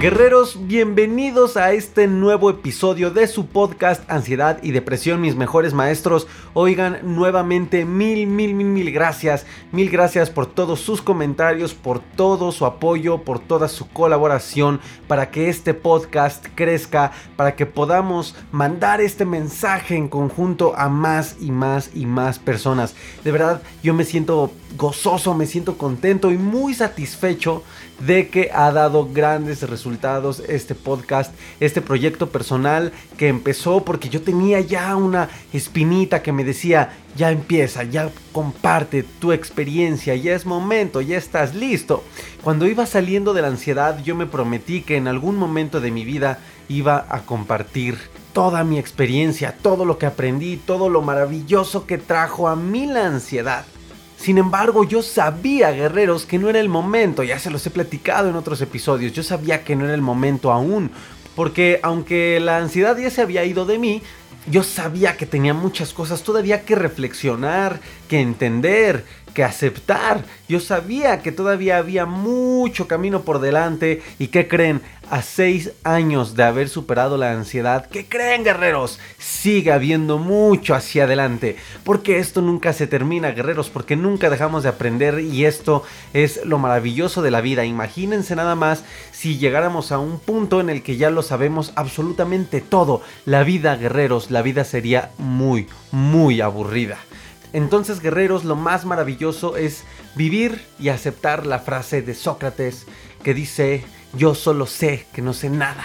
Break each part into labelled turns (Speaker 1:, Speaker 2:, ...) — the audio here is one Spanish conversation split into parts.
Speaker 1: Guerreros, bienvenidos a este nuevo episodio de su podcast Ansiedad y Depresión, mis mejores maestros. Oigan, nuevamente mil, mil, mil, mil gracias. Mil gracias por todos sus comentarios, por todo su apoyo, por toda su colaboración para que este podcast crezca, para que podamos mandar este mensaje en conjunto a más y más y más personas. De verdad, yo me siento gozoso, me siento contento y muy satisfecho de que ha dado grandes resultados este podcast, este proyecto personal que empezó porque yo tenía ya una espinita que me decía, ya empieza, ya comparte tu experiencia, ya es momento, ya estás listo. Cuando iba saliendo de la ansiedad, yo me prometí que en algún momento de mi vida iba a compartir toda mi experiencia, todo lo que aprendí, todo lo maravilloso que trajo a mí la ansiedad. Sin embargo, yo sabía, guerreros, que no era el momento, ya se los he platicado en otros episodios, yo sabía que no era el momento aún, porque aunque la ansiedad ya se había ido de mí, yo sabía que tenía muchas cosas todavía que reflexionar, que entender, que aceptar. Yo sabía que todavía había mucho camino por delante y ¿qué creen? A seis años de haber superado la ansiedad, ¿qué creen guerreros? Sigue habiendo mucho hacia adelante, porque esto nunca se termina guerreros, porque nunca dejamos de aprender y esto es lo maravilloso de la vida. Imagínense nada más si llegáramos a un punto en el que ya lo sabemos absolutamente todo. La vida guerreros, la vida sería muy, muy aburrida. Entonces, guerreros, lo más maravilloso es vivir y aceptar la frase de Sócrates que dice, yo solo sé que no sé nada.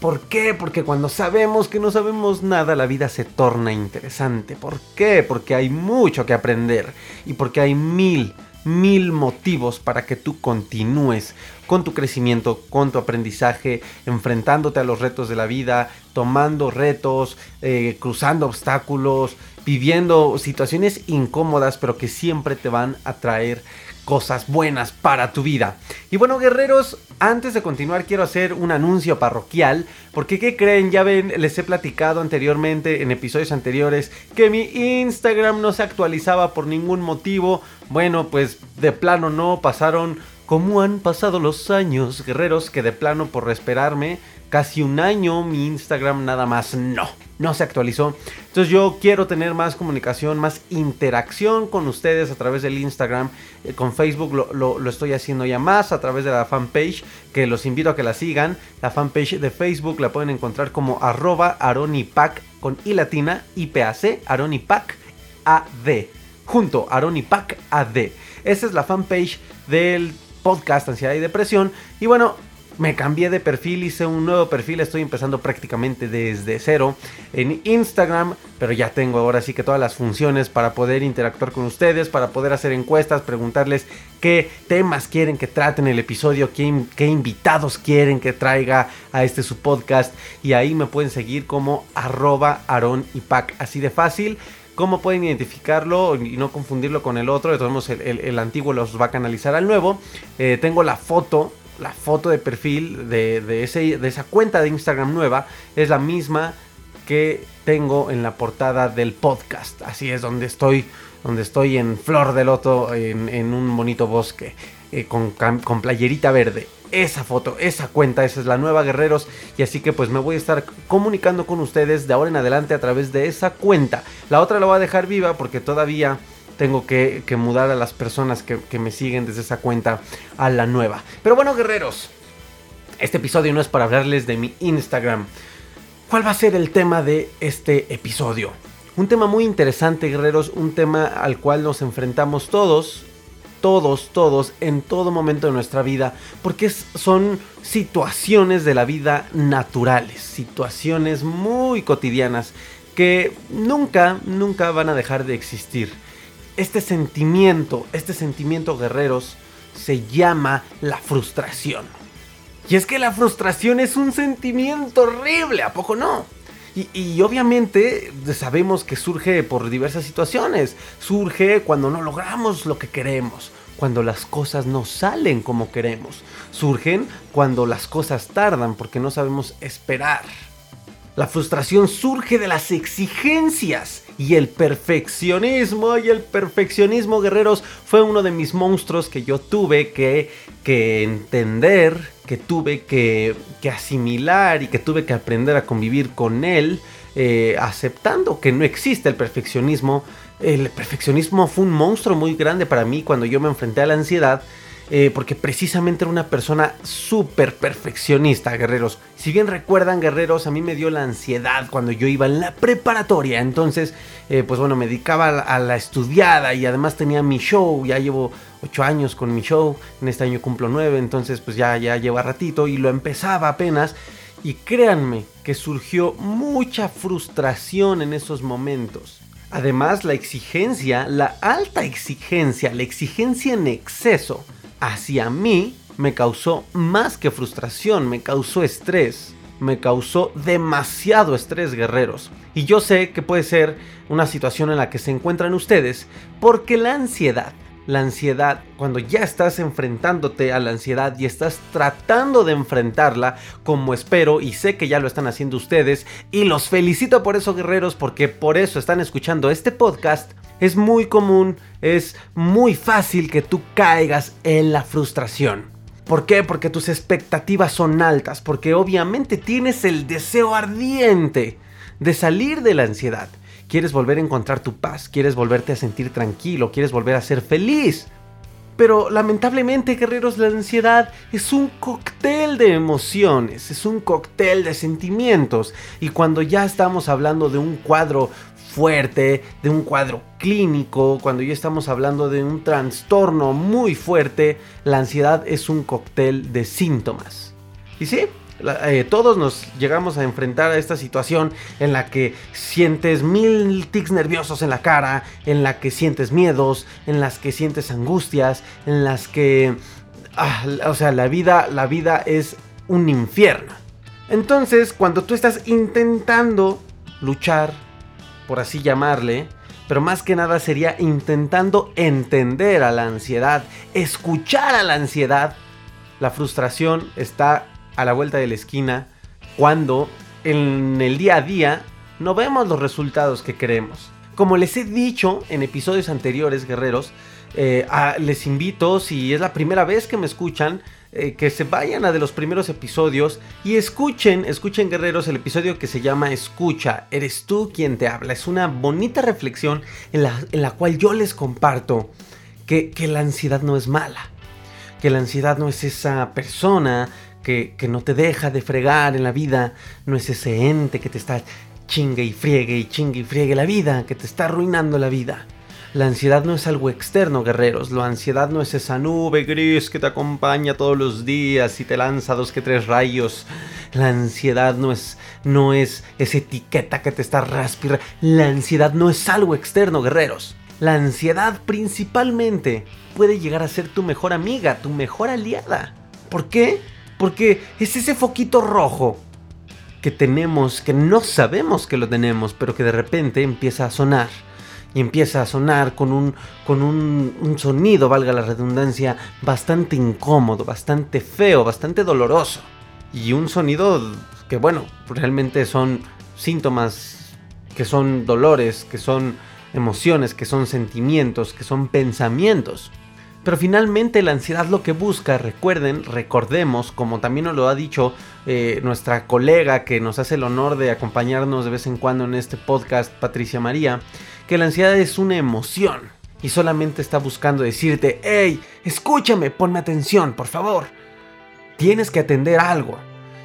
Speaker 1: ¿Por qué? Porque cuando sabemos que no sabemos nada, la vida se torna interesante. ¿Por qué? Porque hay mucho que aprender y porque hay mil, mil motivos para que tú continúes con tu crecimiento, con tu aprendizaje, enfrentándote a los retos de la vida, tomando retos, eh, cruzando obstáculos, viviendo situaciones incómodas, pero que siempre te van a traer cosas buenas para tu vida. Y bueno, guerreros, antes de continuar quiero hacer un anuncio parroquial, porque ¿qué creen? Ya ven, les he platicado anteriormente en episodios anteriores que mi Instagram no se actualizaba por ningún motivo. Bueno, pues de plano no, pasaron como han pasado los años, guerreros, que de plano por esperarme casi un año mi Instagram nada más no, no se actualizó. Entonces yo quiero tener más comunicación, más interacción con ustedes a través del Instagram. Eh, con Facebook lo, estoy haciendo ya más a través de la fanpage, que los invito a que la sigan. La fanpage de Facebook la pueden encontrar como arroba aronipac con i latina, IPAC, aronipac AD. Junto, aronipac AD. Esa es la fanpage del podcast Ansiedad y Depresión. Y bueno, me cambié de perfil, hice un nuevo perfil, estoy empezando prácticamente desde cero en Instagram, pero ya tengo ahora sí que todas las funciones para poder interactuar con ustedes, para poder hacer encuestas, preguntarles qué temas quieren que traten el episodio, qué, qué invitados quieren que traiga a este su podcast y ahí me pueden seguir como arroba Aaron y Pac, así de fácil. ¿Cómo pueden identificarlo y no confundirlo con el otro? Entonces el, antiguo los va a canalizar al nuevo. Eh, tengo la foto, la foto de perfil de, de esa cuenta de Instagram nueva. Es la misma que tengo en la portada del podcast. Así es, donde estoy, donde estoy en flor de loto, en, un bonito bosque, eh, con, con playerita verde esa foto, esa cuenta, esa es la nueva Guerreros. Y así que pues me voy a estar comunicando con ustedes de ahora en adelante a través de esa cuenta. La otra la voy a dejar viva porque todavía tengo que, mudar a las personas que, que, me siguen desde esa cuenta a la nueva. Pero bueno, guerreros, este episodio no es para hablarles de mi Instagram. ¿Cuál va a ser el tema de este episodio? Un tema muy interesante, guerreros, un tema al cual nos enfrentamos todos todos, todos, en todo momento de nuestra vida, porque son situaciones de la vida naturales, situaciones muy cotidianas que nunca, nunca van a dejar de existir. Este sentimiento, este sentimiento guerreros, se llama la frustración. Y es que la frustración es un sentimiento horrible, ¿a poco no? Y, obviamente sabemos que surge por diversas situaciones. Surge cuando no logramos lo que queremos, cuando las cosas no salen como queremos. Surgen cuando las cosas tardan porque no sabemos esperar. La frustración surge de las exigencias y el perfeccionismo. Y el perfeccionismo, guerreros, fue uno de mis monstruos que yo tuve que, que entender, que tuve que, que, asimilar y que tuve que aprender a convivir con él, eh, aceptando que no existe el perfeccionismo. El perfeccionismo fue un monstruo muy grande para mí cuando yo me enfrenté a la ansiedad eh, porque precisamente era una persona súper perfeccionista, guerreros. Si bien recuerdan, guerreros, a mí me dio la ansiedad cuando yo iba en la preparatoria. Entonces, eh, pues bueno, me dedicaba a la, estudiada y además tenía mi show. Ya llevo 8 años con mi show. En este año cumplo 9, entonces pues ya, ya lleva ratito y lo empezaba apenas. Y créanme que surgió mucha frustración en esos momentos. Además, la exigencia, la alta exigencia, la exigencia en exceso, hacia mí me causó más que frustración, me causó estrés, me causó demasiado estrés, guerreros. Y yo sé que puede ser una situación en la que se encuentran ustedes, porque la ansiedad, la ansiedad, cuando ya estás enfrentándote a la ansiedad y estás tratando de enfrentarla, como espero y sé que ya lo están haciendo ustedes, y los felicito por eso, guerreros, porque por eso están escuchando este podcast, es muy común, es muy fácil que tú caigas en la frustración. ¿Por qué? Porque tus expectativas son altas, porque obviamente tienes el deseo ardiente de salir de la ansiedad. Quieres volver a encontrar tu paz, quieres volverte a sentir tranquilo, quieres volver a ser feliz. Pero lamentablemente, guerreros, la ansiedad es un cóctel de emociones, es un cóctel de sentimientos. Y cuando ya estamos hablando de un cuadro fuerte, de un cuadro clínico, cuando ya estamos hablando de un trastorno muy fuerte, la ansiedad es un cóctel de síntomas. Y sí, eh, todos nos llegamos a enfrentar a esta situación en la que sientes mil tics nerviosos en la cara, en la que sientes miedos, en las que sientes angustias, en las que, ah, o sea, la vida, la vida es un infierno. Entonces, cuando tú estás intentando luchar por así llamarle, pero más que nada sería intentando entender a la ansiedad, escuchar a la ansiedad. La frustración está a la vuelta de la esquina cuando en el día a día no vemos los resultados que queremos. Como les he dicho en episodios anteriores, guerreros, eh, les invito, si es la primera vez que me escuchan, eh, que se vayan a de los primeros episodios y escuchen, escuchen guerreros, el episodio que se llama Escucha, eres tú quien te habla. Es una bonita reflexión en la, cual yo les comparto que, la ansiedad no es mala, que la ansiedad no es esa persona que, no te deja de fregar en la vida, no es ese ente que te está chingue y friegue y chingue y friegue la vida, que te está arruinando la vida. La ansiedad no es algo externo, guerreros. La ansiedad no es esa nube gris que te acompaña todos los días y te lanza dos que tres rayos. La ansiedad no es, no es esa etiqueta que te está raspirando. La ansiedad no es algo externo, guerreros. La ansiedad principalmente puede llegar a ser tu mejor amiga, tu mejor aliada. ¿Por qué? Porque es ese foquito rojo que tenemos, que no sabemos que lo tenemos, pero que de repente empieza a sonar y empieza a sonar con un, con un, sonido, valga la redundancia, bastante incómodo, bastante feo, bastante doloroso. Y un sonido que, bueno, realmente son síntomas, que son dolores, que son emociones, que son sentimientos, que son pensamientos. Pero finalmente la ansiedad lo que busca, recuerden, recordemos, como también nos lo ha dicho eh, nuestra colega que nos hace el honor de acompañarnos de vez en cuando en este podcast, Patricia María, que la ansiedad es una emoción y solamente está buscando decirte, hey, escúchame, ponme atención, por favor. Tienes que atender algo,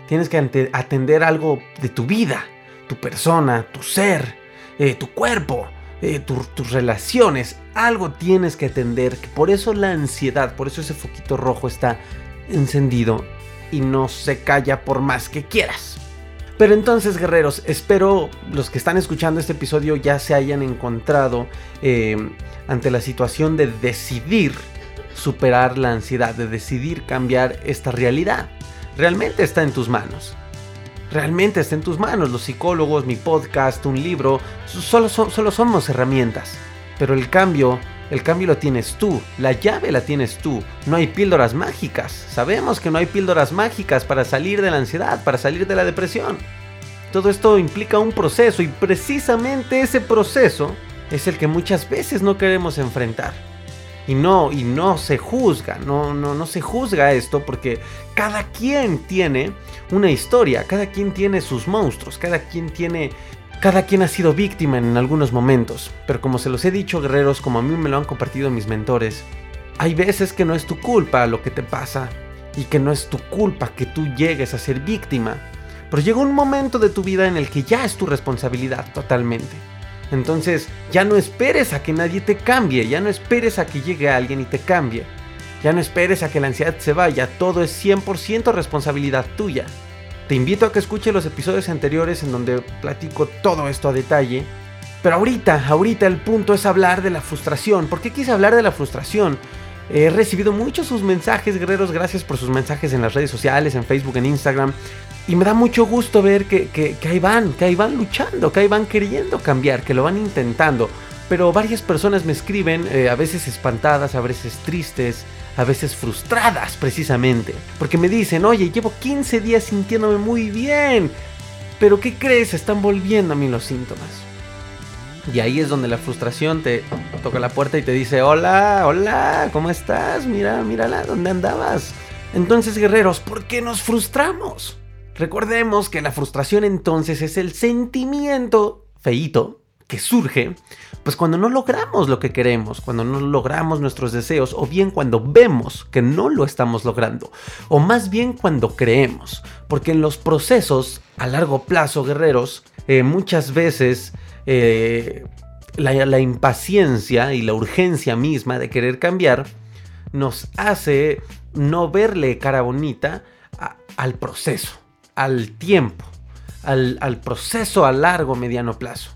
Speaker 1: tienes que atender algo de tu vida, tu persona, tu ser, eh, tu cuerpo. Eh, tus relaciones, algo tienes que atender. Por eso la ansiedad, por eso ese foquito rojo está encendido y no se calla por más que quieras. Pero entonces, guerreros, espero los que están escuchando este episodio ya se hayan encontrado eh, ante la situación de decidir superar la ansiedad, de decidir cambiar esta realidad. Realmente está en tus manos. Realmente está en tus manos. Los psicólogos, mi podcast, un libro, solo, solo somos herramientas. Pero el cambio, el cambio lo tienes tú. La llave la tienes tú. No hay píldoras mágicas. Sabemos que no hay píldoras mágicas para salir de la ansiedad, para salir de la depresión. Todo esto implica un proceso y precisamente ese proceso es el que muchas veces no queremos enfrentar. Y no, y no se juzga, no, no, no se juzga esto porque cada quien tiene una historia, cada quien tiene sus monstruos, cada quien tiene cada quien ha sido víctima en algunos momentos, pero como se los he dicho guerreros, como a mí me lo han compartido mis mentores, hay veces que no es tu culpa lo que te pasa y que no es tu culpa que tú llegues a ser víctima, pero llega un momento de tu vida en el que ya es tu responsabilidad totalmente. Entonces ya no esperes a que nadie te cambie, ya no esperes a que llegue alguien y te cambie, ya no esperes a que la ansiedad se vaya, todo es 100% responsabilidad tuya. Te invito a que escuches los episodios anteriores en donde platico todo esto a detalle. Pero ahorita, ahorita el punto es hablar de la frustración. ¿Por qué quise hablar de la frustración? He recibido muchos sus mensajes, guerreros. Gracias por sus mensajes en las redes sociales, en Facebook, en Instagram. Y me da mucho gusto ver que, que, ahí van, que ahí van luchando, que ahí van queriendo cambiar, que lo van intentando. Pero varias personas me escriben, eh, a veces espantadas, a veces tristes, a veces frustradas precisamente. Porque me dicen, oye, llevo 15 días sintiéndome muy bien. Pero ¿qué crees? Están volviendo a mí los síntomas. Y ahí es donde la frustración te toca la puerta y te dice, hola, hola, ¿cómo estás? Mira, mírala, ¿dónde andabas? Entonces, guerreros, ¿por qué nos frustramos? Recordemos que la frustración entonces es el sentimiento feito que surge pues cuando no logramos lo que queremos, cuando no logramos nuestros deseos, o bien cuando vemos que no lo estamos logrando, o más bien cuando creemos, porque en los procesos a largo plazo, guerreros, eh, muchas veces eh, la, impaciencia y la urgencia misma de querer cambiar nos hace no verle cara bonita al proceso al tiempo, al, proceso a largo, mediano plazo.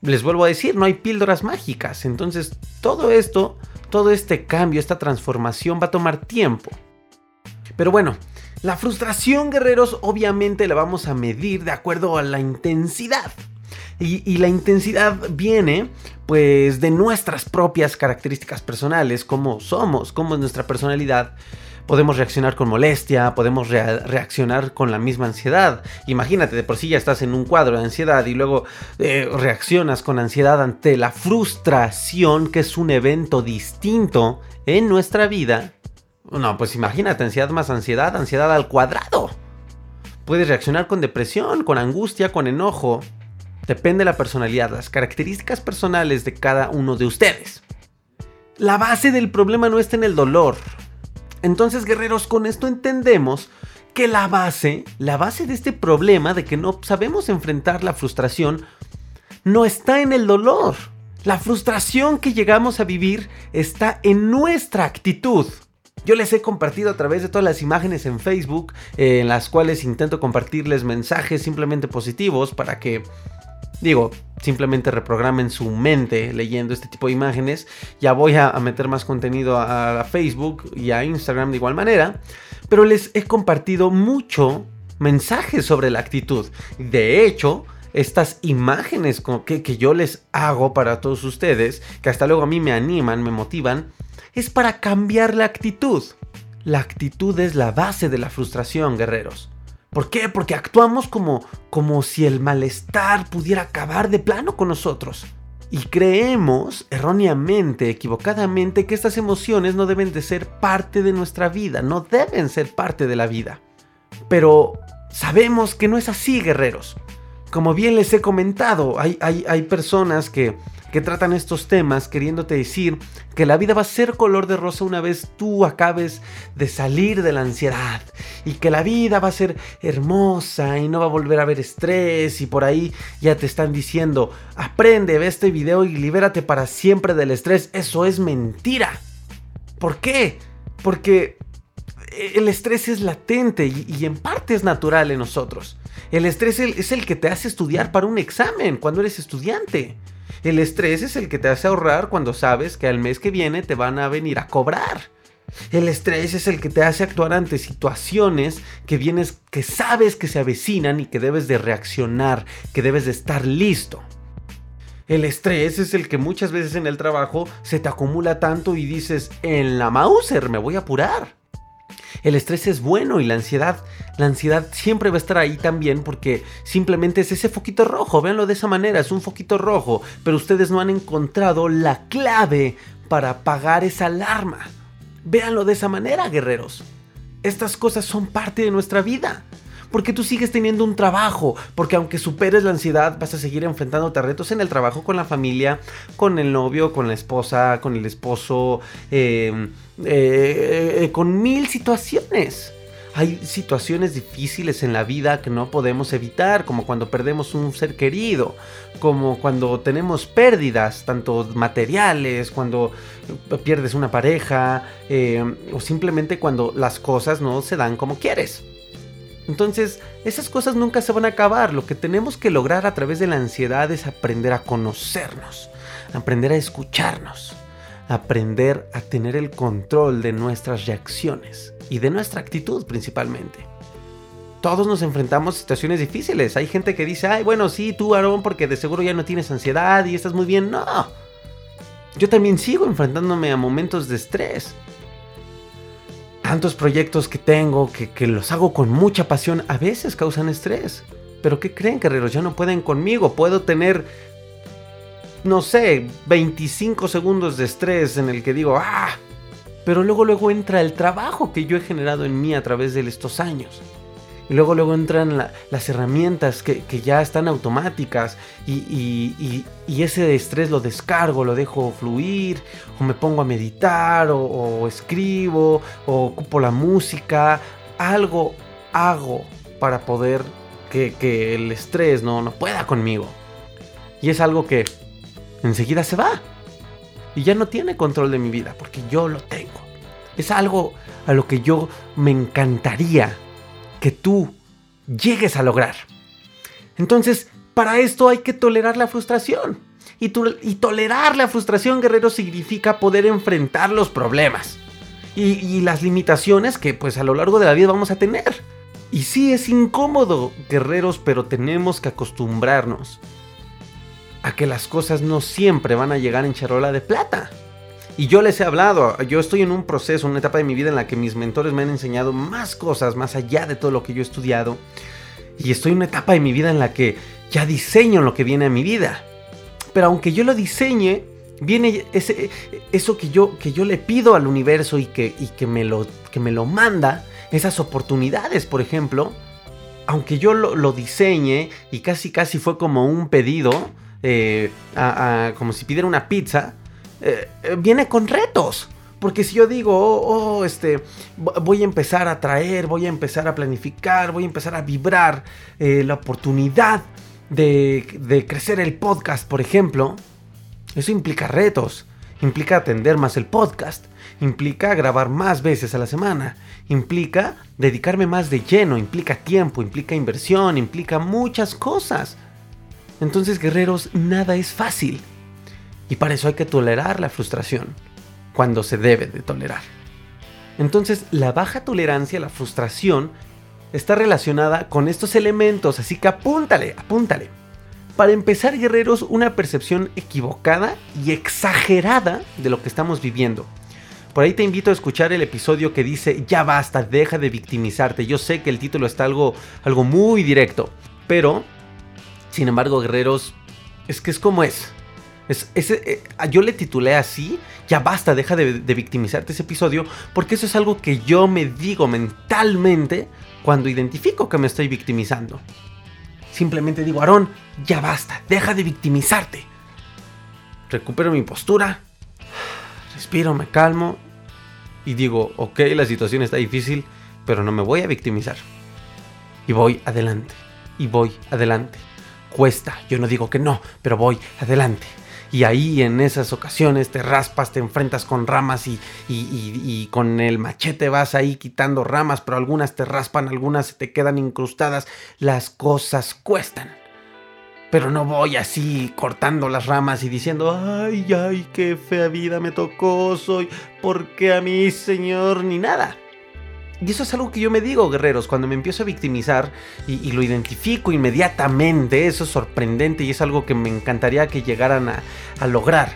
Speaker 1: Les vuelvo a decir, no hay píldoras mágicas. Entonces, todo esto, todo este cambio, esta transformación va a tomar tiempo. Pero bueno, la frustración, guerreros, obviamente la vamos a medir de acuerdo a la intensidad. Y, y, la intensidad viene pues de nuestras propias características personales, cómo somos, cómo es nuestra personalidad podemos reaccionar con molestia, podemos reaccionar con la misma ansiedad. Imagínate, de por sí ya estás en un cuadro de ansiedad y luego eh, reaccionas con ansiedad ante la frustración, que es un evento distinto en nuestra vida. No, pues imagínate, ansiedad más ansiedad, ansiedad al cuadrado. Puedes reaccionar con depresión, con angustia, con enojo. Depende de la personalidad, las características personales de cada uno de ustedes. La base del problema no está en el dolor, entonces, guerreros, con esto entendemos que la base, la base de este problema de que no sabemos enfrentar la frustración, no está en el dolor. La frustración que llegamos a vivir está en nuestra actitud. Yo les he compartido a través de todas las imágenes en Facebook, eh, en las cuales intento compartirles mensajes simplemente positivos para que Digo, simplemente reprogramen su mente leyendo este tipo de imágenes. Ya voy a, meter más contenido a, Facebook y a Instagram de igual manera. Pero les he compartido mucho mensajes sobre la actitud. De hecho, estas imágenes que, que yo les hago para todos ustedes, que hasta luego a mí me animan, me motivan, es para cambiar la actitud. La actitud es la base de la frustración, guerreros. ¿Por qué? Porque actuamos como, como si el malestar pudiera acabar de plano con nosotros. Y creemos erróneamente, equivocadamente, que estas emociones no deben de ser parte de nuestra vida, no deben ser parte de la vida. Pero sabemos que no es así, guerreros. Como bien les he comentado, hay, hay, hay personas que, que tratan estos temas queriéndote decir que la vida va a ser color de rosa una vez tú acabes de salir de la ansiedad y que la vida va a ser hermosa y no va a volver a haber estrés y por ahí ya te están diciendo aprende, ve este video y libérate para siempre del estrés. Eso es mentira. ¿Por qué? Porque el estrés es latente y, en parte es natural en nosotros. El estrés es el que te hace estudiar para un examen cuando eres estudiante. El estrés es el que te hace ahorrar cuando sabes que al mes que viene te van a venir a cobrar. El estrés es el que te hace actuar ante situaciones que vienes, que sabes que se avecinan y que debes de reaccionar, que debes de estar listo. El estrés es el que muchas veces en el trabajo se te acumula tanto y dices, en la Mauser me voy a apurar. El estrés es bueno y la ansiedad, la ansiedad siempre va a estar ahí también porque simplemente es ese foquito rojo, véanlo de esa manera, es un foquito rojo, pero ustedes no han encontrado la clave para apagar esa alarma. Véanlo de esa manera, guerreros. Estas cosas son parte de nuestra vida porque tú sigues teniendo un trabajo, porque aunque superes la ansiedad, vas a seguir enfrentándote a retos en el trabajo, con la familia, con el novio, con la esposa, con el esposo, em, eh, eh, con mil situaciones. Hay situaciones difíciles en la vida que no podemos evitar, como cuando perdemos un ser querido, como cuando tenemos pérdidas, tanto materiales, cuando pierdes una pareja, em, o simplemente cuando las cosas no se dan como quieres. Entonces, esas cosas nunca se van a acabar. Lo que tenemos que lograr a través de la ansiedad es aprender a conocernos, aprender a escucharnos, aprender a tener el control de nuestras reacciones y de nuestra actitud principalmente. Todos nos enfrentamos a situaciones difíciles. Hay gente que dice, ay, bueno, sí, tú, Aarón, porque de seguro ya no tienes ansiedad y estás muy bien. No. Yo también sigo enfrentándome a momentos de estrés tantos proyectos que tengo, que, los hago con mucha pasión, a veces causan estrés. Pero ¿qué creen, guerreros? Ya no pueden conmigo. Puedo tener, no sé, 25 segundos de estrés en el que digo, ah. Pero luego, luego entra el trabajo que yo he generado en mí a través de estos años. Y luego, luego entran las herramientas que, ya están automáticas y, ese estrés lo descargo, lo dejo fluir, o me pongo a meditar, o, escribo, o ocupo la música, algo hago para poder que, el estrés no, no pueda conmigo. Y es algo que enseguida se va. Y ya no tiene control de mi vida, porque yo lo tengo. Es algo a lo que yo me encantaría que tú llegues a lograr. Entonces, para esto hay que tolerar la frustración. Y, tolerar la frustración, guerrero, significa poder enfrentar los problemas. Y, las limitaciones que pues a lo largo de la vida vamos a tener. Y sí es incómodo, guerreros, pero tenemos que acostumbrarnos a que las cosas no siempre van a llegar en charola de plata. Y yo les he hablado, yo estoy en un proceso, una etapa de mi vida en la que mis mentores me han enseñado más cosas más allá de todo lo que yo he estudiado. Y estoy en una etapa de mi vida en la que ya diseño lo que viene a mi vida. Pero aunque yo lo diseñe, viene ese, eso que yo, que yo le pido al universo y, que, y que, me lo, que me lo manda, esas oportunidades, por ejemplo, aunque yo lo, diseñe y casi casi fue como un pedido, eh, como si pidiera una pizza, eh, eh, viene con retos. Porque si yo digo, oh, oh, este, voy a empezar a traer, voy a empezar a planificar, voy a empezar a vibrar eh, la oportunidad de, de, crecer el podcast, por ejemplo, eso implica retos, implica atender más el podcast, implica grabar más veces a la semana, implica dedicarme más de lleno, implica tiempo, implica inversión, implica muchas cosas. Entonces, guerreros, nada es fácil. Y para eso hay que tolerar la frustración, cuando se debe de tolerar. Entonces, la baja tolerancia a la frustración está relacionada con estos elementos, así que apúntale, apúntale. Para empezar, guerreros, una percepción equivocada y exagerada de lo que estamos viviendo. Por ahí te invito a escuchar el episodio que dice, ya basta, deja de victimizarte. Yo sé que el título está algo, algo muy directo, pero, sin embargo, guerreros, es que es como es. Eh, yo le titulé así, ya basta, deja de, victimizarte ese episodio, porque eso es algo que yo me digo mentalmente cuando identifico que me estoy victimizando. Simplemente digo, Aarón, ya basta, deja de victimizarte. recupero mi postura, respiro, me calmo y digo, ok, la situación está difícil, pero no me voy a victimizar. Y voy adelante, y voy adelante. Cuesta, yo no digo que no, pero voy adelante. Y ahí en esas ocasiones te raspas, te enfrentas con ramas y, y, con el machete vas ahí quitando ramas, pero algunas te raspan, algunas se te quedan incrustadas. Las cosas cuestan. Pero no voy así cortando las ramas y diciendo, ay, ay, qué fea vida me tocó, soy, porque a mí, señor, ni nada. Y eso es algo que yo me digo, guerreros, cuando me empiezo a victimizar y, lo identifico inmediatamente, eso es sorprendente y es algo que me encantaría que llegaran a, lograr.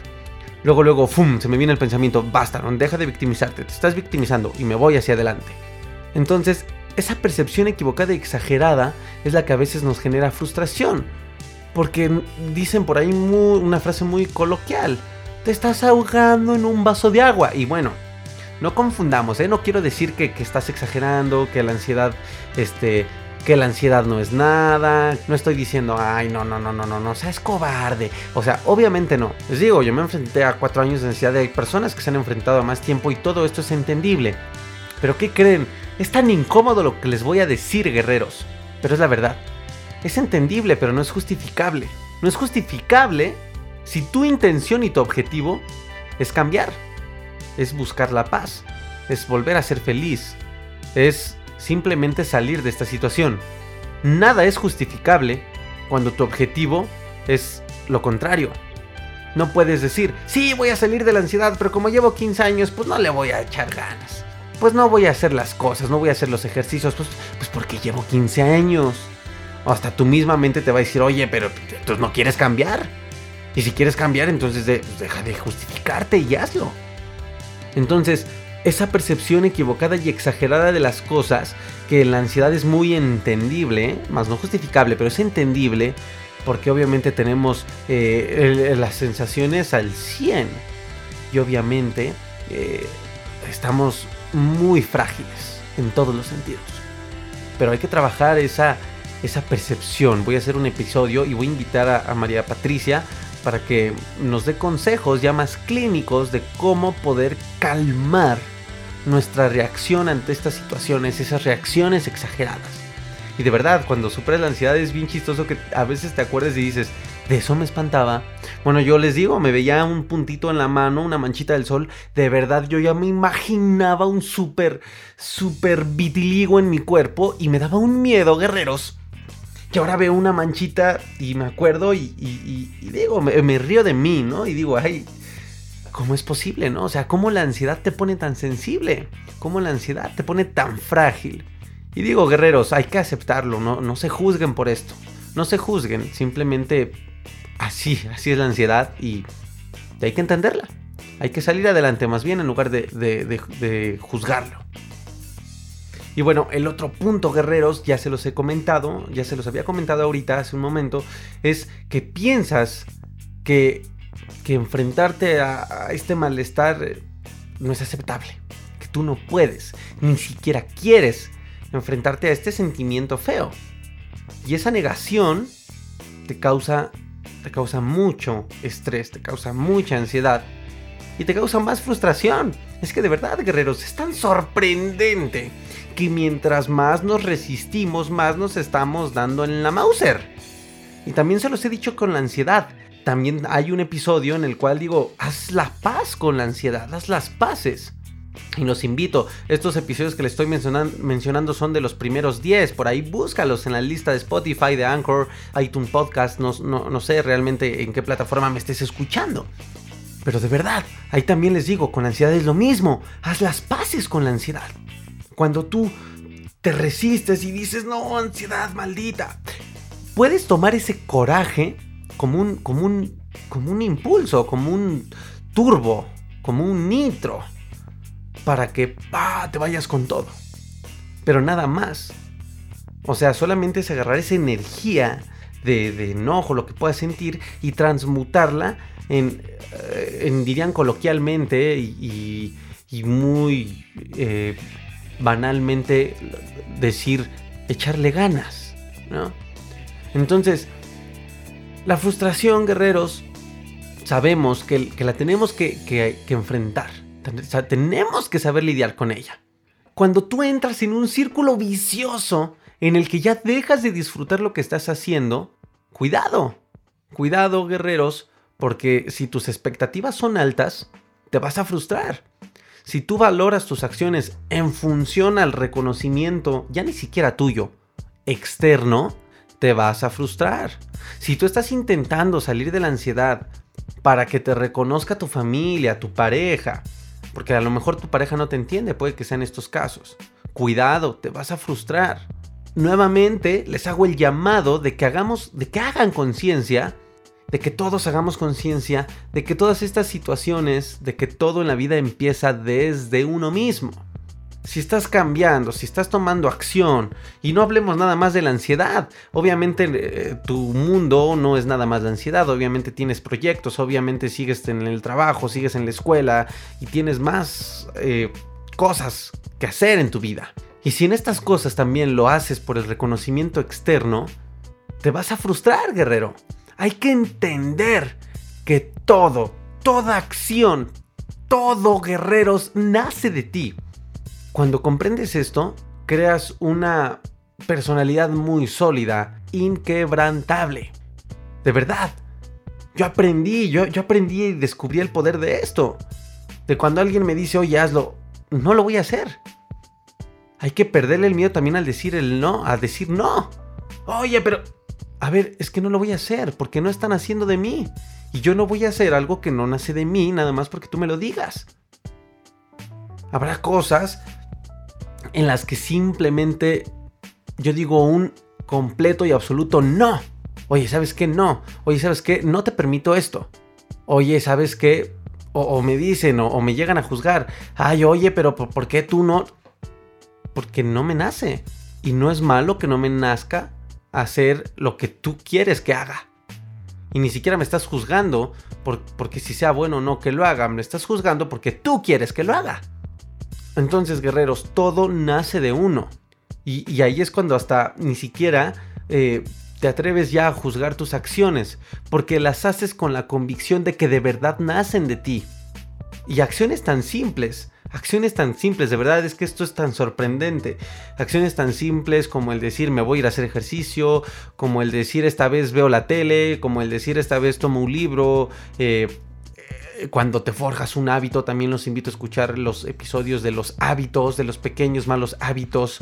Speaker 1: Luego, luego, ¡fum! Se me viene el pensamiento, basta, no, deja de victimizarte, te estás victimizando y me voy hacia adelante. Entonces, esa percepción equivocada y exagerada es la que a veces nos genera frustración. Porque dicen por ahí una frase muy coloquial, te estás ahogando en un vaso de agua. Y bueno, no confundamos, ¿eh? No quiero decir que, estás exagerando, que la ansiedad, este, que la ansiedad no es nada. No estoy diciendo, ay, no, no, no, no, no, no, seas cobarde. O sea, obviamente no. Les digo, yo me enfrenté a cuatro años de ansiedad. Hay personas que se han enfrentado a más tiempo y todo esto es entendible. Pero ¿qué creen? Es tan incómodo lo que les voy a decir, guerreros. Pero es la verdad. Es entendible, pero no es justificable. No es justificable si tu intención y tu objetivo es cambiar es buscar la paz, es volver a ser feliz, es simplemente salir de esta situación. Nada es justificable cuando tu objetivo es lo contrario. No puedes decir, sí, voy a salir de la ansiedad, pero como llevo 15 años, pues no le voy a echar ganas. Pues no voy a hacer las cosas, no voy a hacer los ejercicios, pues, pues porque llevo 15 años. Hasta tu misma mente te va a decir, oye, pero tú no quieres cambiar. Y si quieres cambiar, entonces pues deja de justificarte y hazlo. Entonces, esa percepción equivocada y exagerada de las cosas, que la ansiedad es muy entendible, más no justificable, pero es entendible, porque obviamente tenemos eh, las sensaciones al 100 y obviamente eh, estamos muy frágiles en todos los sentidos. Pero hay que trabajar esa, esa percepción. Voy a hacer un episodio y voy a invitar a María Patricia para que nos dé consejos ya más clínicos de cómo poder calmar nuestra reacción ante estas situaciones, esas reacciones exageradas. Y de verdad, cuando superas la ansiedad es bien chistoso que a veces te acuerdes y dices, de eso me espantaba. Bueno, yo les digo, me veía un puntito en la mano, una manchita del sol. De verdad, yo ya me imaginaba un súper, súper vitiligo en mi cuerpo y me daba un miedo, guerreros que ahora veo una manchita y me acuerdo y, digo, me, río de mí, ¿no? Y digo, ay, ¿cómo es posible, no? O sea, ¿cómo la ansiedad te pone tan sensible? ¿Cómo la ansiedad te pone tan frágil? Y digo, guerreros, hay que aceptarlo, no, no se juzguen por esto. No se juzguen, simplemente así, así es la ansiedad y hay que entenderla. Hay que salir adelante más bien en lugar de, de juzgarlo. Y bueno, el otro punto, guerreros, ya se los he comentado, ya se los había comentado ahorita hace un momento, es que piensas que, que enfrentarte a, este malestar eh, no es aceptable, que tú no puedes, ni siquiera quieres enfrentarte a este sentimiento feo. Y esa negación te causa, te causa mucho estrés, te causa mucha ansiedad y te causa más frustración. Es que de verdad, guerreros, es tan sorprendente que mientras más nos resistimos, más nos estamos dando en la Mauser. Y también se los he dicho con la ansiedad. También hay un episodio en el cual digo, haz la paz con la ansiedad, haz las paces. Y los invito, estos episodios que les estoy mencionando son de los primeros 10, por ahí búscalos en la lista de Spotify, de Anchor, iTunes Podcast, no, no sé realmente en qué plataforma me estés escuchando. Pero de verdad, ahí también les digo, con la ansiedad es lo mismo, haz las paces con la ansiedad. Cuando tú te resistes y dices, no, ansiedad maldita, puedes tomar ese coraje como un, como un, como un impulso, como un turbo, como un nitro, para que te vayas con todo. Pero nada más. O sea, solamente es agarrar esa energía de, enojo, lo que puedas sentir, y transmutarla en, eh, dirían coloquialmente y, muy eh, banalmente decir echarle ganas, ¿no? Entonces, la frustración, guerreros, sabemos que, la tenemos que, que enfrentar. Tenemos que saber lidiar con ella. Cuando tú entras en un círculo vicioso en el que ya dejas de disfrutar lo que estás haciendo, cuidado, cuidado guerreros, porque si tus expectativas son altas, te vas a frustrar. Si tú valoras tus acciones en función al reconocimiento, ya ni siquiera tuyo, externo, te vas a frustrar. Si tú estás intentando salir de la ansiedad para que te reconozca tu familia, tu pareja, porque a lo mejor tu pareja no te entiende, puede que sean estos casos. Cuidado, te vas a frustrar. Nuevamente les hago el llamado de que hagamos, de que hagan conciencia, de que todos hagamos conciencia de que todas estas situaciones, de que todo en la vida empieza desde uno mismo si estás cambiando, si estás tomando acción, y no hablemos nada más de la ansiedad, obviamente eh, tu mundo no es nada más la ansiedad, obviamente tienes proyectos, obviamente sigues en el trabajo, sigues en la escuela y tienes más eh, cosas que hacer en tu vida. Y si en estas cosas también lo haces por el reconocimiento externo, te vas a frustrar, guerrero. Hay que entender que todo, toda acción, todo, guerreros, nace de ti. Cuando comprendes esto, creas una personalidad muy sólida, inquebrantable. De verdad. Yo aprendí, yo, yo aprendí y descubrí el poder de esto. De cuando alguien me dice, oye, hazlo, no lo voy a hacer. Hay que perderle el miedo también al decir el no, a decir no. Oye, pero... A ver, es que no lo voy a hacer porque no están haciendo de mí. Y yo no voy a hacer algo que no nace de mí nada más porque tú me lo digas. Habrá cosas en las que simplemente yo digo un completo y absoluto no. Oye, ¿sabes qué? No. Oye, ¿sabes qué? No te permito esto. Oye, ¿sabes qué? O, me dicen o, me llegan a juzgar. Ay, oye, pero ¿por, qué tú no? Porque no me nace. Y no es malo que no me nazca hacer lo que tú quieres que haga. Y ni siquiera me estás juzgando porque si sea bueno o no que lo haga. Me estás juzgando porque tú quieres que lo haga. Entonces, guerreros, todo nace de uno. Y, ahí es cuando hasta ni siquiera eh, te atreves ya a juzgar tus acciones, porque las haces con la convicción de que de verdad nacen de ti. Y acciones tan simples, acciones tan simples, de verdad es que esto es tan sorprendente. Acciones tan simples como el decir me voy a ir a hacer ejercicio, como el decir esta vez veo la tele, como el decir esta vez tomo un libro, eh, cuando te forjas un hábito, también los invito a escuchar los episodios de los hábitos, de los pequeños malos hábitos.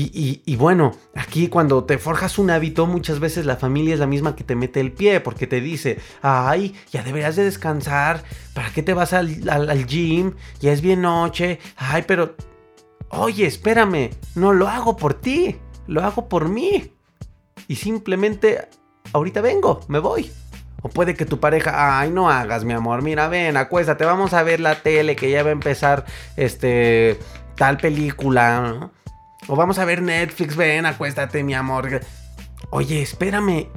Speaker 1: Y, bueno, aquí cuando te forjas un hábito, muchas veces la familia es la misma que te mete el pie, porque te dice, ay, ya deberías de descansar, ¿para qué te vas al, al gym? Ya es bien noche, ay, pero, oye, espérame, no lo hago por ti, lo hago por mí. Y simplemente, ahorita vengo, me voy. O puede que tu pareja, ay, no hagas, mi amor, mira, ven, acuéstate, vamos a ver la tele que ya va a empezar, este, tal película, O vamos a ver Netflix, ven, acuéstate, mi amor. Oye, espérame,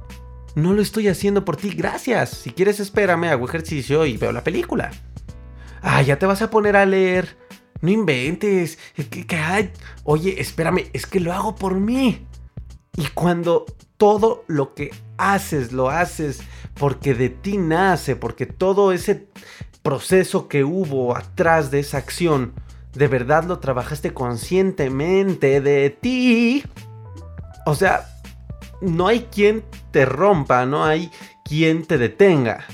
Speaker 1: no lo estoy haciendo por ti, gracias. Si quieres, espérame, hago ejercicio y veo la película. Ah, ya te vas a poner a leer. No inventes. Oye, espérame, es que lo hago por mí. Y cuando todo lo que haces, lo haces porque de ti nace, porque todo ese proceso que hubo atrás de esa acción, de verdad lo trabajaste conscientemente de ti. O sea, no hay quien te rompa, no hay quien te detenga.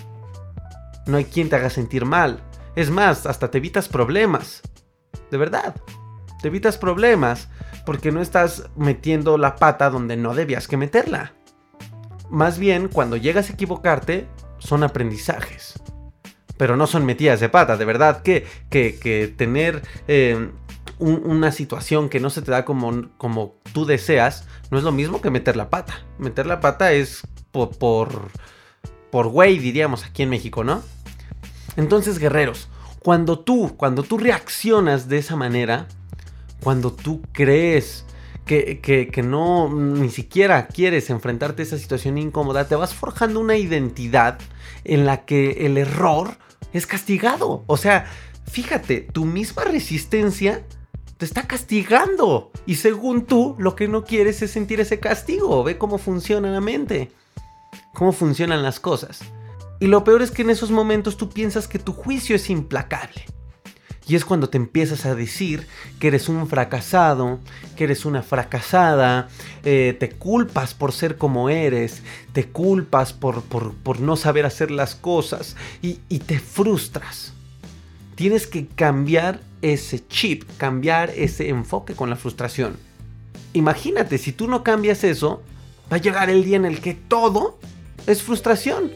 Speaker 1: No hay quien te haga sentir mal. Es más, hasta te evitas problemas. De verdad. Te evitas problemas porque no estás metiendo la pata donde no debías que meterla. Más bien, cuando llegas a equivocarte, son aprendizajes. Pero no son metidas de pata, de verdad que, que, tener em, una situación que no se te da como, como tú deseas, no es lo mismo que meter la pata. Meter la pata es por, por, por güey, diríamos aquí en México, ¿no? Entonces, guerreros, cuando tú, cuando tú reaccionas de esa manera, cuando tú crees que, no ni siquiera quieres enfrentarte a esa situación incómoda, te vas forjando una identidad en la que el error es castigado. O sea, fíjate, tu misma resistencia te está castigando. Y según tú, lo que no quieres es sentir ese castigo. Ve cómo funciona la mente. Cómo funcionan las cosas. Y lo peor es que en esos momentos tú piensas que tu juicio es implacable. Y es cuando te empiezas a decir que eres un fracasado, que eres una fracasada, eh, te culpas por ser como eres, te culpas por, por, no saber hacer las cosas y, y te frustras. Tienes que cambiar ese chip, cambiar ese enfoque con la frustración. Imagínate, si tú no cambias eso, va a llegar el día en el que todo es frustración.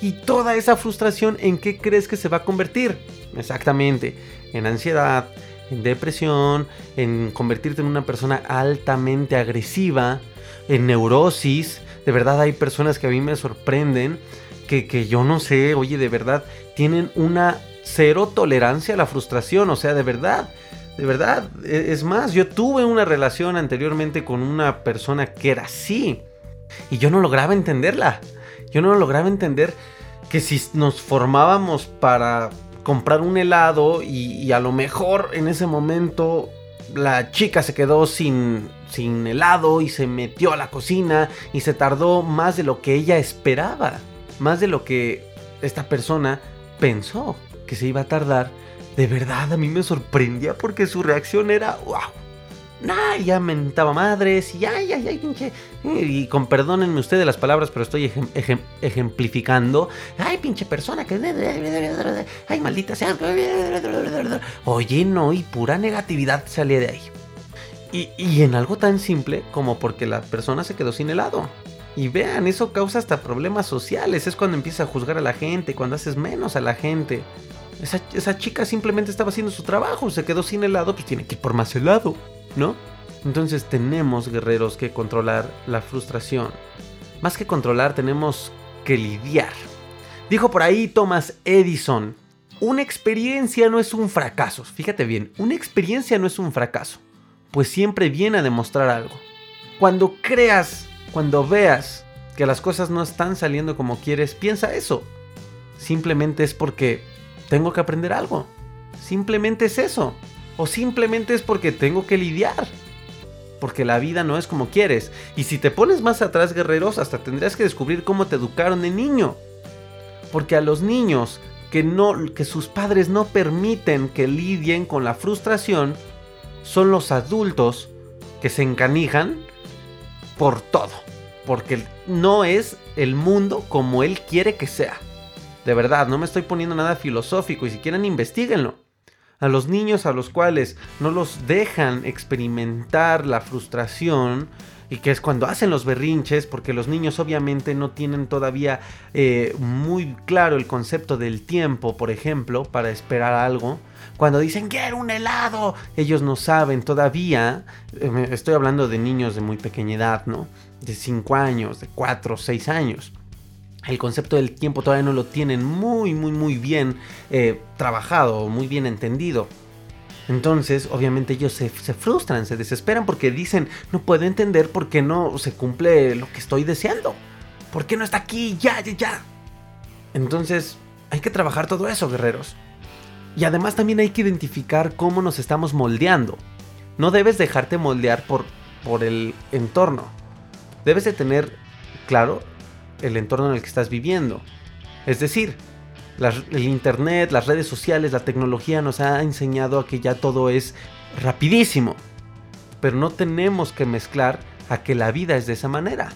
Speaker 1: Y toda esa frustración, ¿en qué crees que se va a convertir? Exactamente, en ansiedad, en depresión, en convertirte en una persona altamente agresiva, en neurosis. De verdad hay personas que a mí me sorprenden que, que yo no sé, oye, de verdad, tienen una cero tolerancia a la frustración, o sea, de verdad. De verdad, e, es más, yo tuve una relación anteriormente con una persona que era así. Y yo no lograba entenderla. Yo no lograba entender que si nos formábamos para comprar un helado y, a lo mejor en ese momento la chica se quedó sin, sin helado y se metió a la cocina y se tardó más de lo que ella esperaba, más de lo que esta persona pensó que se iba a tardar. De verdad, a mí me sorprendía porque su reacción era wow Nah, ya mentaba madres, y ay, ay, ay, pinche. Y con perdónenme ustedes las palabras, pero estoy ejemplificando. Ay, pinche persona que. Ay, maldita sea. Oye, no, y pura negatividad salía de ahí. Y, y en algo tan simple como porque la persona se quedó sin helado. Y vean, eso causa hasta problemas sociales. Es cuando empieza a juzgar a la gente, cuando haces menos a la gente. Esa, esa chica simplemente estaba haciendo su trabajo, se quedó sin helado, pues tiene que ir por más helado. ¿No? Entonces tenemos, guerreros, que controlar la frustración. Más que controlar, tenemos que lidiar. Dijo por ahí Thomas Edison, una experiencia no es un fracaso. Fíjate bien, una experiencia no es un fracaso, pues siempre viene a demostrar algo. Cuando creas, cuando veas que las cosas no están saliendo como quieres, piensa eso. Simplemente es porque tengo que aprender algo. Simplemente es eso. O simplemente es porque tengo que lidiar. Porque la vida no es como quieres. Y si te pones más atrás, guerreros, hasta tendrías que descubrir cómo te educaron de niño. Porque a los niños que, no, que sus padres no permiten que lidien con la frustración, son los adultos que se encanijan por todo. Porque no es el mundo como él quiere que sea. De verdad, no me estoy poniendo nada filosófico y si quieren investiguenlo a los niños a los cuales no los dejan experimentar la frustración, y que es cuando hacen los berrinches, porque los niños obviamente no tienen todavía eh, muy claro el concepto del tiempo, por ejemplo, para esperar algo. Cuando dicen quiero un helado, ellos no saben todavía. Eh, estoy hablando de niños de muy pequeña edad, ¿no? De 5 años, de 4, 6 años el concepto del tiempo todavía no lo tienen muy, muy, muy bien eh, trabajado, muy bien entendido. Entonces, obviamente ellos se, frustran, se desesperan porque dicen, no puedo entender por qué no se cumple lo que estoy deseando. ¿Por qué no está aquí? Ya, ya, ya. Entonces, hay que trabajar todo eso, guerreros. Y además también hay que identificar cómo nos estamos moldeando. No debes dejarte moldear por, por el entorno. Debes de tener claro el entorno en el que estás viviendo. Es decir, el Internet, las redes sociales, la tecnología nos ha enseñado a que ya todo es rapidísimo. Pero no tenemos que mezclar a que la vida es de esa manera.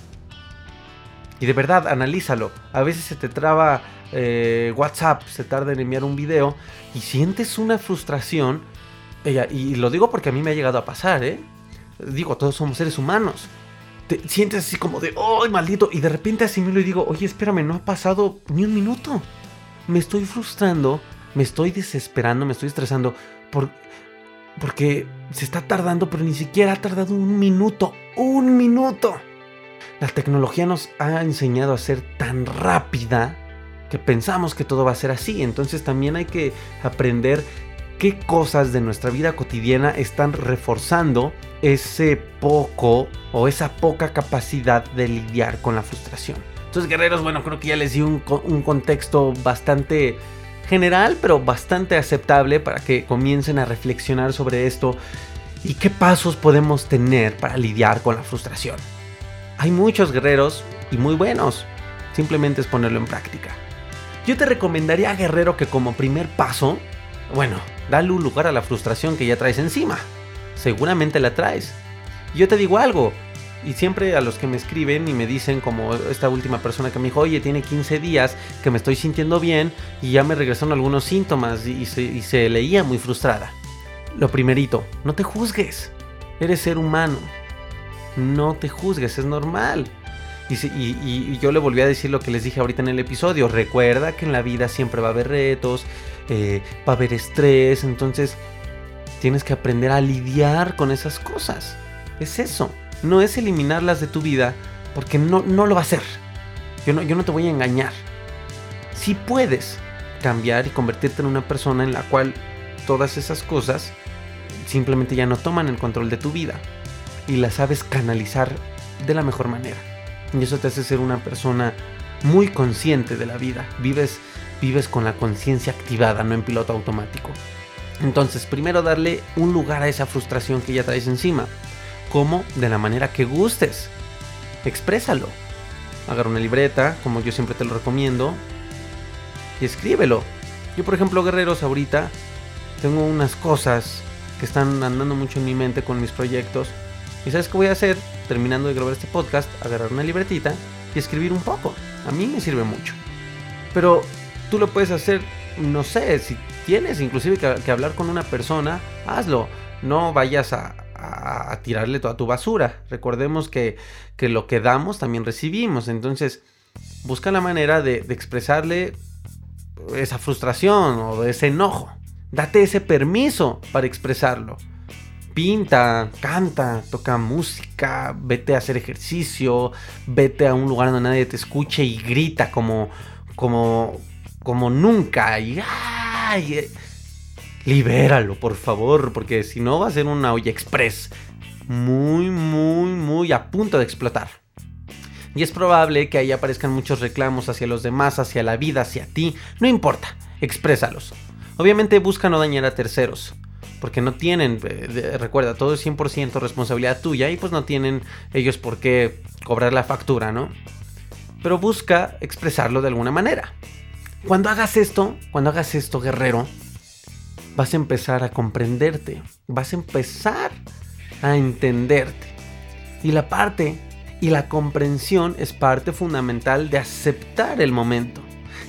Speaker 1: Y de verdad, analízalo. A veces se te traba eh, WhatsApp, se tarda en enviar un video y sientes una frustración. y lo digo porque a mí me ha llegado a pasar, ¿eh? Digo, todos somos seres humanos te sientes así como de, ¡ay, maldito! Y de repente asimilo y digo, oye, espérame, no ha pasado ni un minuto. Me estoy frustrando, me estoy desesperando, me estoy estresando por, porque se está tardando, pero ni siquiera ha tardado un minuto. ¡Un minuto! La tecnología nos ha enseñado a ser tan rápida que pensamos que todo va a ser así. Entonces también hay que aprender qué cosas de nuestra vida cotidiana están reforzando ese poco o esa poca capacidad de lidiar con la frustración. Entonces, guerreros, bueno, creo que ya les di un, contexto bastante general, pero bastante aceptable para que comiencen a reflexionar sobre esto y qué pasos podemos tener para lidiar con la frustración. Hay muchos guerreros y muy buenos, simplemente es ponerlo en práctica. Yo te recomendaría, guerrero, que como primer paso, bueno, dale un lugar a la frustración que ya traes encima. Seguramente la traes. yo te digo algo, y siempre a los que me escriben y me dicen, como esta última persona que me dijo, oye, tiene 15 días que me estoy sintiendo bien y ya me regresaron algunos síntomas y, se, leía muy frustrada. Lo primerito, no te juzgues. Eres ser humano. No te juzgues, es normal. Y, yo le volví a decir lo que les dije ahorita en el episodio. Recuerda que en la vida siempre va a haber retos, eh, va a haber estrés. Entonces tienes que aprender a lidiar con esas cosas. Es eso no es eliminarlas de tu vida, porque no, no lo va a hacer. Yo no, yo no te voy a engañar. Si puedes cambiar y convertirte en una persona en la cual todas esas cosas simplemente ya no toman el control de tu vida y las sabes canalizar de la mejor manera. Y eso te hace ser una persona muy consciente de la vida. Vives, vives con la conciencia activada, no en piloto automático. Entonces, primero darle un lugar a esa frustración que ya traes encima como de la manera que gustes. Exprésalo. Agarra una libreta, como yo siempre te lo recomiendo, y escríbelo. Yo, por ejemplo, guerreros, ahorita tengo unas cosas que están andando mucho en mi mente con mis proyectos. ¿Y sabes qué voy a hacer? Terminando de grabar este podcast, agarrar una libretita y escribir un poco. A mí me sirve mucho. Pero tú lo puedes hacer, no sé, si tienes inclusive que, hablar con una persona, hazlo. No vayas a, tirarle toda tu basura. Recordemos que, lo que damos también recibimos. Entonces, busca la manera de, expresarle esa frustración o ese enojo. Date ese permiso para expresarlo. Pinta, canta, toca música, vete a hacer ejercicio, vete a un lugar donde nadie te escuche y grita como, como, como nunca. Y, ay, libéralo, por favor, porque si no va a ser una olla express muy, muy, muy a punto de explotar. Y es probable que ahí aparezcan muchos reclamos hacia los demás, hacia la vida, hacia ti. No importa, exprésalos. Obviamente busca no dañar a terceros. Porque no tienen, eh, recuerda, todo es 100% responsabilidad tuya y pues no tienen ellos por qué cobrar la factura, ¿no? Pero busca expresarlo de alguna manera. Cuando hagas esto, cuando hagas esto, guerrero, vas a empezar a comprenderte, vas a empezar a entenderte. Y la parte y la comprensión es parte fundamental de aceptar el momento.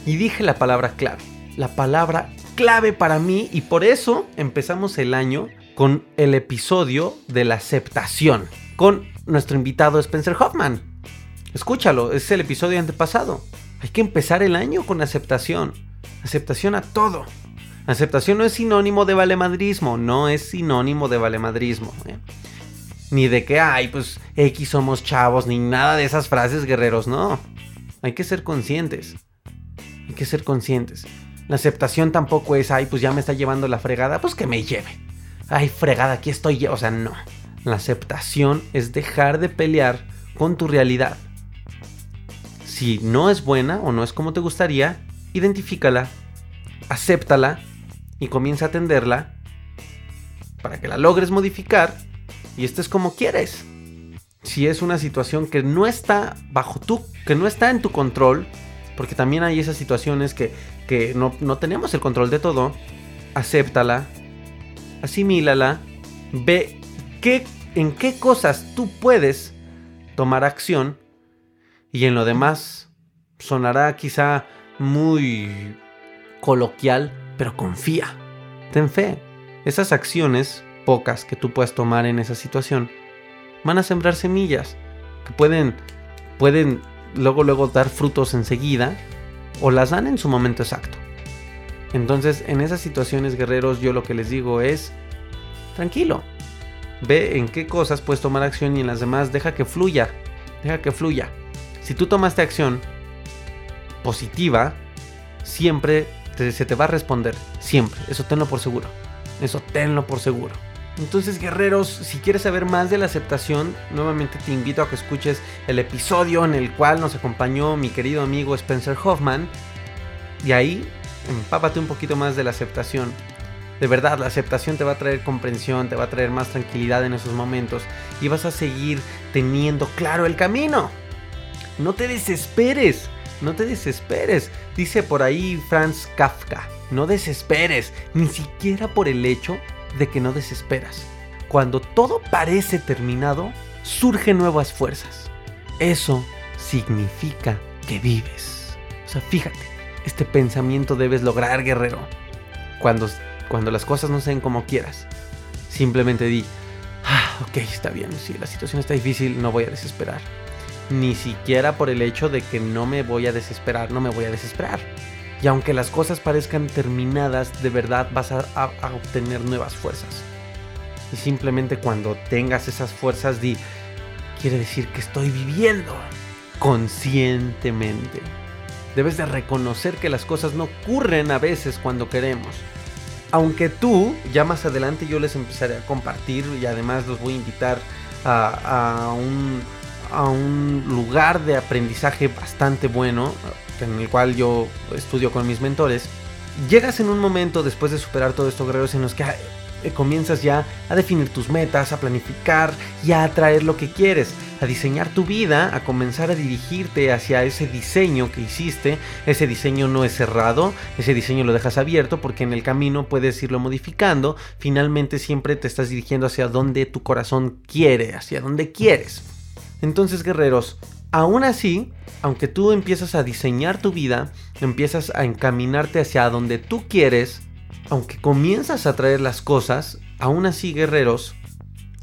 Speaker 1: Y dije la palabra clave, la palabra clave para mí y por eso empezamos el año con el episodio de la aceptación con nuestro invitado Spencer Hoffman. Escúchalo, es el episodio antepasado. Hay que empezar el año con aceptación. Aceptación a todo. Aceptación no es sinónimo de valemadrismo, no es sinónimo de valemadrismo. ¿eh? Ni de que, ay, pues X somos chavos, ni nada de esas frases guerreros, no. Hay que ser conscientes. Hay que ser conscientes. La aceptación tampoco es, ay, pues ya me está llevando la fregada, pues que me lleve. Ay, fregada, aquí estoy yo. O sea, no. La aceptación es dejar de pelear con tu realidad. Si no es buena o no es como te gustaría, identifícala, acéptala y comienza a atenderla para que la logres modificar y estés como quieres. Si es una situación que no está bajo tu, que no está en tu control, porque también hay esas situaciones que, que no, no tenemos el control de todo, acéptala, asimílala, ve qué, en qué cosas tú puedes tomar acción y en lo demás sonará quizá muy coloquial, pero confía, ten fe. Esas acciones, pocas que tú puedas tomar en esa situación, van a sembrar semillas que pueden, pueden luego, luego dar frutos enseguida o las dan en su momento exacto. Entonces, en esas situaciones, guerreros, yo lo que les digo es, tranquilo, ve en qué cosas puedes tomar acción y en las demás deja que fluya, deja que fluya. Si tú tomaste acción positiva, siempre se te va a responder, siempre, eso tenlo por seguro, eso tenlo por seguro. Entonces, guerreros, si quieres saber más de la aceptación, nuevamente te invito a que escuches el episodio en el cual nos acompañó mi querido amigo Spencer Hoffman. Y ahí, empápate un poquito más de la aceptación. De verdad, la aceptación te va a traer comprensión, te va a traer más tranquilidad en esos momentos y vas a seguir teniendo claro el camino. No te desesperes. no te desesperes. Dice por ahí Franz Kafka, no desesperes, ni siquiera por el hecho de que no desesperas. Cuando todo parece terminado, surgen nuevas fuerzas. Eso significa que vives. O sea, fíjate, este pensamiento debes lograr, guerrero. Cuando, cuando las cosas no sean como quieras, simplemente di, ah, ok, está bien, si la situación está difícil, no voy a desesperar. Ni siquiera por el hecho de que no me voy a desesperar, no me voy a desesperar. Y aunque las cosas parezcan terminadas, de verdad vas a, a obtener nuevas fuerzas. Y simplemente cuando tengas esas fuerzas, di, quiere decir que estoy viviendo conscientemente. Debes de reconocer que las cosas no ocurren a veces cuando queremos. Aunque tú, ya más adelante yo les empezaré a compartir y además los voy a invitar a, un, a un lugar de aprendizaje bastante bueno, en el cual yo estudio con mis mentores. Llegas en un momento después de superar todo esto, guerreros, en los que eh, comienzas ya a definir tus metas, a planificar y a atraer lo que quieres, a diseñar tu vida, a comenzar a dirigirte hacia ese diseño que hiciste. Ese diseño no es cerrado, ese diseño lo dejas abierto porque en el camino puedes irlo modificando. Finalmente siempre te estás dirigiendo hacia donde tu corazón quiere, hacia donde quieres. Entonces, guerreros, aún así, aunque tú empiezas a diseñar tu vida, empiezas a encaminarte hacia donde tú quieres, aunque comienzas a traer las cosas, aún así guerreros,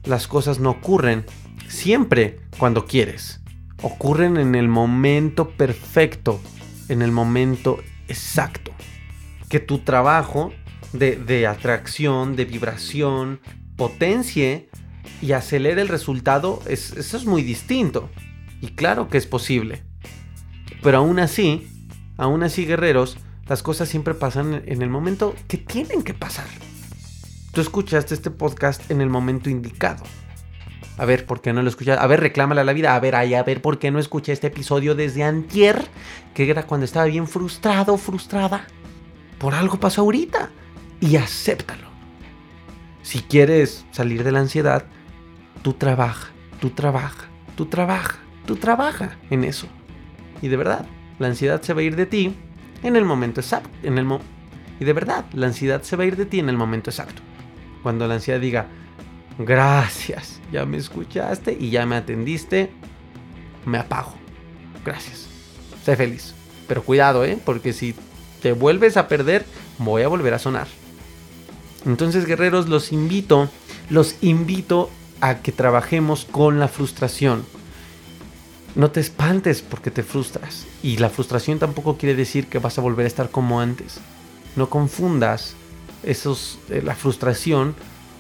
Speaker 1: las cosas no ocurren siempre cuando quieres. Ocurren en el momento perfecto, en el momento exacto. Que tu trabajo de, atracción, de vibración, potencie y acelere el resultado, eso es muy distinto. Y claro que es posible. Pero aún así, aún así guerreros, las cosas siempre pasan en el momento que tienen que pasar. Tú escuchaste este podcast en el momento indicado. A ver, ¿por qué no lo escuchaste? A ver, reclámale a la vida. A ver, ay, a ver, ¿por qué no escuché este episodio desde antier? Que era cuando estaba bien frustrado, frustrada. Por algo pasó ahorita. Y acéptalo. Si quieres salir de la ansiedad, tú trabaja, tú trabaja, tú trabaja, tú trabaja en eso. Y de verdad, la ansiedad se va a ir de ti en el momento exacto. En el y de verdad, la ansiedad se va a ir de ti en el momento exacto. Cuando la ansiedad diga, gracias, ya me escuchaste y ya me atendiste, me apago. Gracias. Sé feliz. Pero cuidado, ¿eh? Porque si te vuelves a perder, voy a volver a sonar. Entonces, guerreros, los invito, los invito a que trabajemos con la frustración. No te espantes porque te frustras. Y la frustración tampoco quiere decir que vas a volver a estar como antes. No confundas esos, eh, la frustración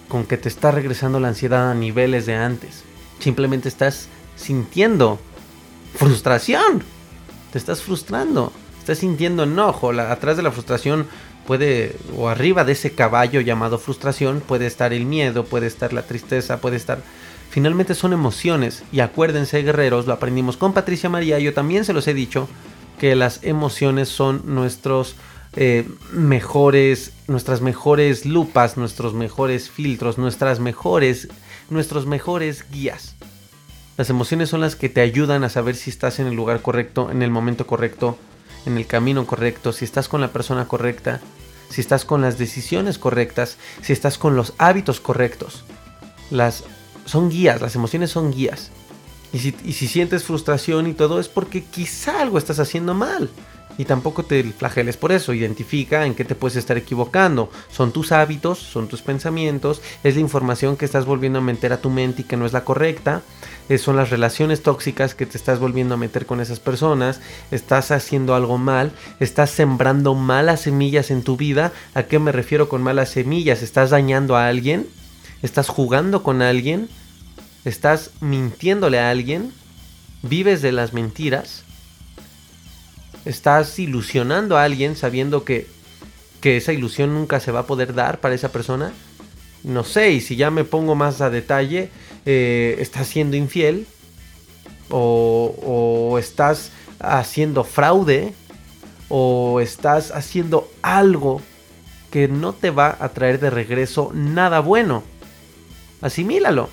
Speaker 1: con que te está regresando la ansiedad a niveles de antes. Simplemente estás sintiendo frustración. Te estás frustrando. Estás sintiendo enojo. atrás de la frustración puede, o arriba de ese caballo llamado frustración, puede estar el miedo, puede estar la tristeza, puede estar Finalmente son emociones y acuérdense guerreros, lo aprendimos con Patricia María, yo también se los he dicho, que las emociones son nuestros eh, mejores, nuestras mejores lupas, nuestros mejores filtros, nuestras mejores, nuestros mejores guías. Las emociones son las que te ayudan a saber si estás en el lugar correcto, en el momento correcto, en el camino correcto, si estás con la persona correcta, si estás con las decisiones correctas, si estás con los hábitos correctos. Las son guías, las emociones son guías. Y si, sientes frustración y todo es porque quizá algo estás haciendo mal. Y tampoco te flageles por eso. Identifica en qué te puedes estar equivocando. Son tus hábitos, son tus pensamientos, es la información que estás volviendo a meter a tu mente y que no es la correcta. Eh, son las relaciones tóxicas que te estás volviendo a meter con esas personas. Estás haciendo algo mal. Estás sembrando malas semillas en tu vida. ¿A qué me refiero con malas semillas? ¿Estás dañando a alguien? ¿Estás jugando con alguien? ¿Estás mintiéndole a alguien? ¿Vives de las mentiras? ¿Estás ilusionando a alguien sabiendo que, que esa ilusión nunca se va a poder dar para esa persona? No sé, y si ya me pongo más a detalle, eh, ¿estás siendo infiel? O, o estás haciendo fraude? ¿O estás haciendo algo que no te va a traer de regreso nada bueno? Asimílalo.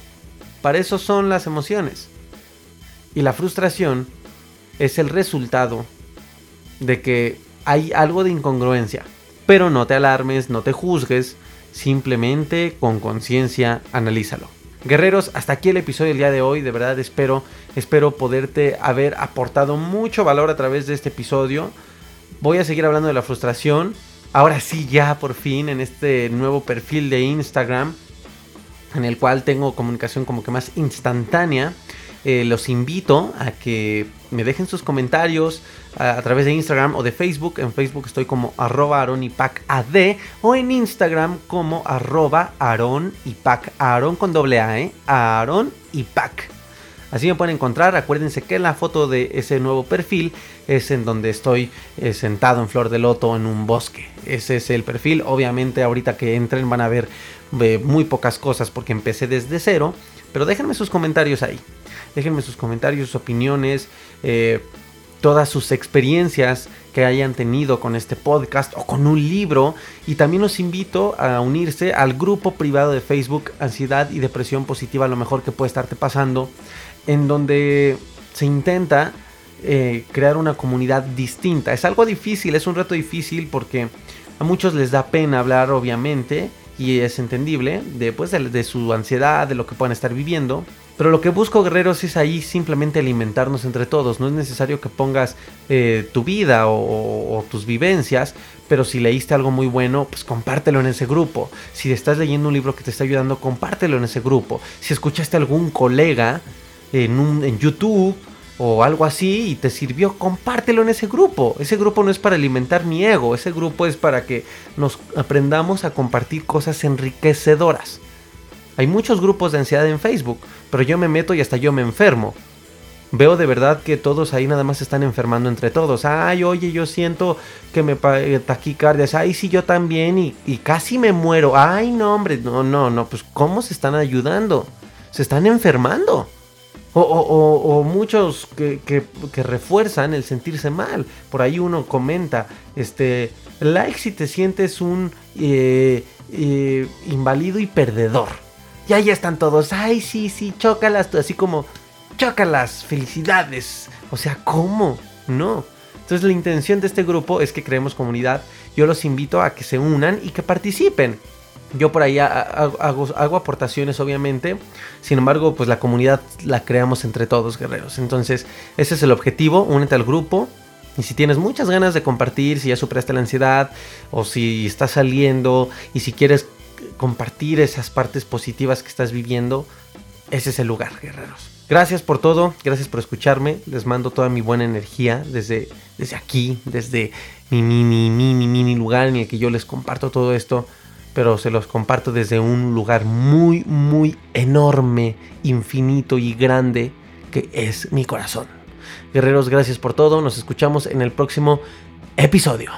Speaker 1: Para eso son las emociones. Y la frustración es el resultado de que hay algo de incongruencia. Pero no te alarmes, no te juzgues, simplemente con conciencia analízalo. Guerreros, hasta aquí el episodio del día de hoy. De verdad espero, espero poderte haber aportado mucho valor a través de este episodio. Voy a seguir hablando de la frustración. Ahora sí, ya por fin en este nuevo perfil de Instagram, en el cual tengo comunicación como que más instantánea. Eh, los invito a que me dejen sus comentarios a, través de Instagram o de Facebook. En Facebook estoy como arroba ad o en Instagram como arroba aronipac. Aron con doble A, ¿eh? Aron Así me pueden encontrar. Acuérdense que la foto de ese nuevo perfil es en donde estoy eh, sentado en flor de loto en un bosque. Ese es el perfil. Obviamente ahorita que entren van a ver eh, muy pocas cosas porque empecé desde cero. Pero déjenme sus comentarios ahí. Déjenme sus comentarios, sus opiniones, eh, todas sus experiencias que hayan tenido con este podcast o con un libro. Y también los invito a unirse al grupo privado de Facebook Ansiedad y Depresión Positiva, lo mejor que puede estarte pasando, en donde se intenta eh, crear una comunidad distinta. Es algo difícil, es un reto difícil porque a muchos les da pena hablar, obviamente, y es entendible, de, pues, de su ansiedad, de lo que puedan estar viviendo. Pero lo que busco, guerreros, es ahí simplemente alimentarnos entre todos. No es necesario que pongas eh, tu vida o, tus vivencias, pero si leíste algo muy bueno, pues compártelo en ese grupo. Si estás leyendo un libro que te está ayudando, compártelo en ese grupo. Si escuchaste a algún colega en, un, en YouTube o algo así y te sirvió, compártelo en ese grupo. Ese grupo no es para alimentar mi ego, ese grupo es para que nos aprendamos a compartir cosas enriquecedoras. Hay muchos grupos de ansiedad en Facebook, pero yo me meto y hasta yo me enfermo. Veo de verdad que todos ahí nada más están enfermando entre todos. Ay, oye, yo siento que me eh, taquicardias. Ay, sí, yo también. Y, y casi me muero. Ay, no, hombre. No, no, no. Pues, ¿cómo se están ayudando? Se están enfermando. O, o, o, muchos que, que, refuerzan el sentirse mal. Por ahí uno comenta, este, like si te sientes un eh, eh, inválido y perdedor. Y ahí están todos. Ay, sí, sí, chócalas. Así como, chócalas, felicidades. O sea, ¿cómo? No. Entonces la intención de este grupo es que creemos comunidad. Yo los invito a que se unan y que participen. Yo por ahí hago, aportaciones, obviamente. Sin embargo, pues la comunidad la creamos entre todos, guerreros. Entonces, ese es el objetivo. Únete al grupo. Y si tienes muchas ganas de compartir, si ya superaste la ansiedad, o si estás saliendo, y si quieres compartir esas partes positivas que estás viviendo, ese es el lugar, guerreros. Gracias por todo, gracias por escucharme. Les mando toda mi buena energía desde, desde aquí, desde mi mini, mini, mini lugar en el que yo les comparto todo esto. Pero se los comparto desde un lugar muy, muy enorme, infinito y grande que es mi corazón. Guerreros, gracias por todo. Nos escuchamos en el próximo episodio.